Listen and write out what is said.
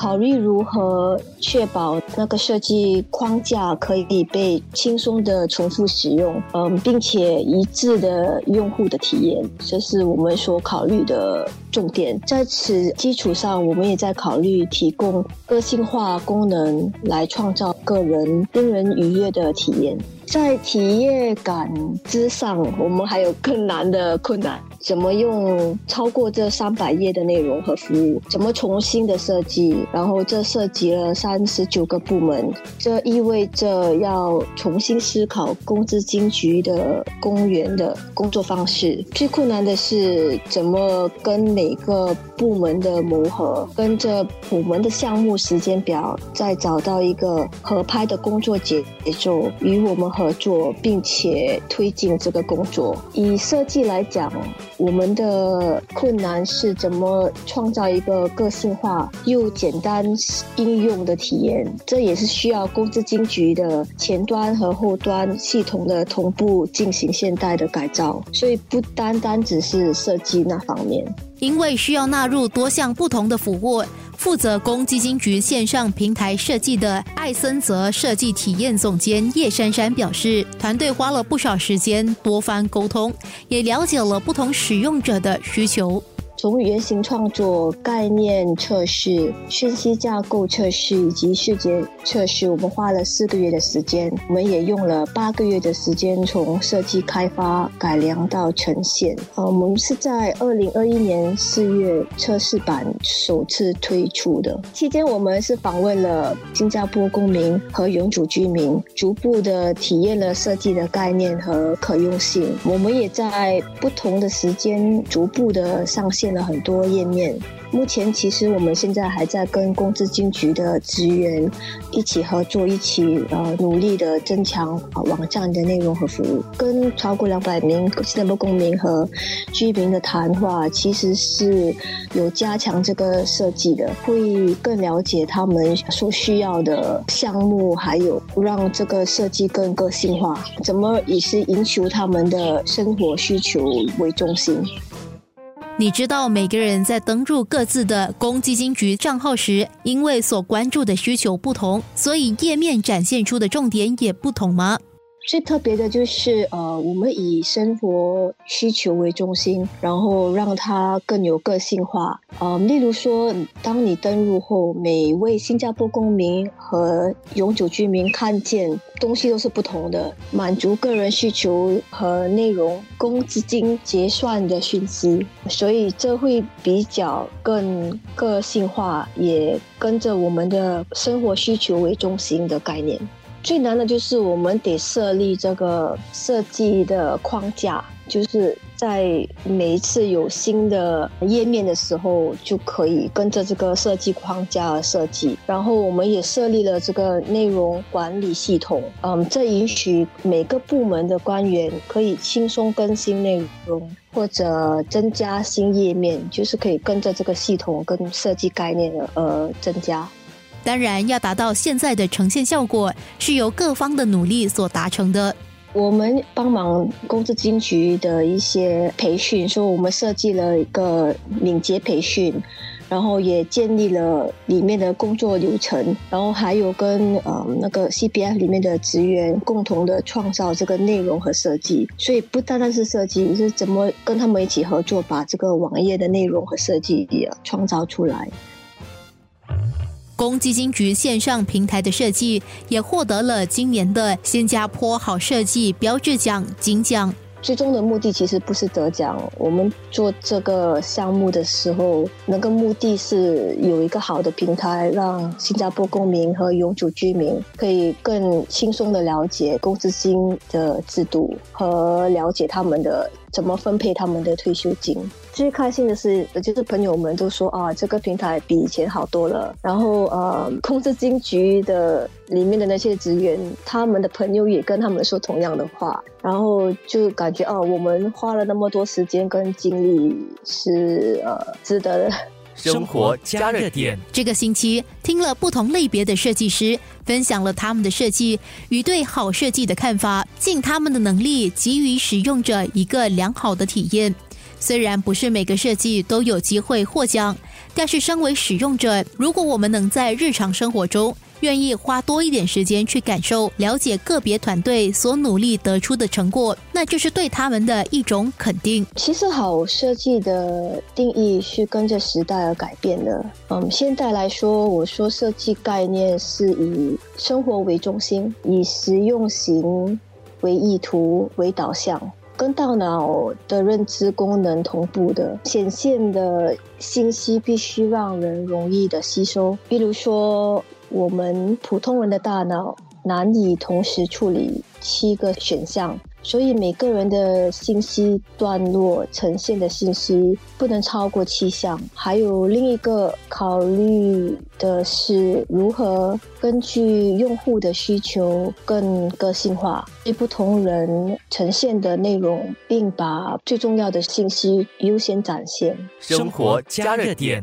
考虑如何确保那个设计框架可以被轻松的重复使用，嗯，并且一致的用户的体验，这是我们所考虑的重点。在此基础上，我们也在考虑提供个性化功能来创造个人令人愉悦的体验。在体验感之上，我们还有更难的困难。怎么用超过这三百页的内容和服务？怎么重新的设计？然后这涉及了三十九个部门，这意味着要重新思考公资金局的公园的工作方式。最困难的是怎么跟每个部门的磨合，跟着部门的项目时间表，再找到一个合拍的工作节节奏，与我们合作，并且推进这个工作。以设计来讲。我们的困难是怎么创造一个个性化又简单应用的体验，这也是需要公资金局的前端和后端系统的同步进行现代的改造，所以不单单只是设计那方面。因为需要纳入多项不同的服务，负责公积金局线上平台设计的艾森泽设计体验总监叶珊珊表示，团队花了不少时间多番沟通，也了解了不同使用者的需求。从原型创作、概念测试、讯息架构测试以及视觉测试，我们花了四个月的时间。我们也用了八个月的时间，从设计、开发、改良到呈现。呃，我们是在二零二一年四月测试版首次推出的。期间，我们是访问了新加坡公民和永久居民，逐步的体验了设计的概念和可用性。我们也在不同的时间逐步的上线。了很多页面。目前其实我们现在还在跟公资金局的职员一起合作，一起呃努力的增强网站的内容和服务。跟超过两百名新加坡公民和居民的谈话，其实是有加强这个设计的，会更了解他们所需要的项目，还有让这个设计更个性化，怎么以是营求他们的生活需求为中心。你知道每个人在登入各自的公积金局账号时，因为所关注的需求不同，所以页面展现出的重点也不同吗？最特别的就是，呃，我们以生活需求为中心，然后让它更有个性化。呃，例如说，当你登录后，每位新加坡公民和永久居民看见东西都是不同的，满足个人需求和内容、公资金结算的讯息，所以这会比较更个性化，也跟着我们的生活需求为中心的概念。最难的就是我们得设立这个设计的框架，就是在每一次有新的页面的时候，就可以跟着这个设计框架而设计。然后我们也设立了这个内容管理系统，嗯，这允许每个部门的官员可以轻松更新内容或者增加新页面，就是可以跟着这个系统跟设计概念呃增加。当然，要达到现在的呈现效果，是由各方的努力所达成的。我们帮忙公资金局的一些培训，说我们设计了一个敏捷培训，然后也建立了里面的工作流程，然后还有跟呃那个 CPF 里面的职员共同的创造这个内容和设计。所以不单单是设计，是怎么跟他们一起合作，把这个网页的内容和设计也创造出来。公积金局线上平台的设计也获得了今年的新加坡好设计标志奖金奖。最终的目的其实不是得奖，我们做这个项目的时候，那个目的是有一个好的平台，让新加坡公民和永久居民可以更轻松的了解公积金的制度和了解他们的。怎么分配他们的退休金？最开心的是，就是朋友们都说啊，这个平台比以前好多了。然后呃，控制金局的里面的那些职员，他们的朋友也跟他们说同样的话。然后就感觉啊，我们花了那么多时间跟精力是呃值得的。生活加热点，这个星期听了不同类别的设计师分享了他们的设计与对好设计的看法，尽他们的能力给予使用者一个良好的体验。虽然不是每个设计都有机会获奖，但是身为使用者，如果我们能在日常生活中愿意花多一点时间去感受、了解个别团队所努力得出的成果，那就是对他们的一种肯定。其实，好设计的定义是跟着时代而改变的。嗯，现在来说，我说设计概念是以生活为中心，以实用型为意图为导向。跟大脑的认知功能同步的显现的信息，必须让人容易的吸收。比如说，我们普通人的大脑难以同时处理七个选项。所以每个人的信息段落呈现的信息不能超过七项。还有另一个考虑的是如何根据用户的需求更个性化，对不同人呈现的内容，并把最重要的信息优先展现。生活加热点。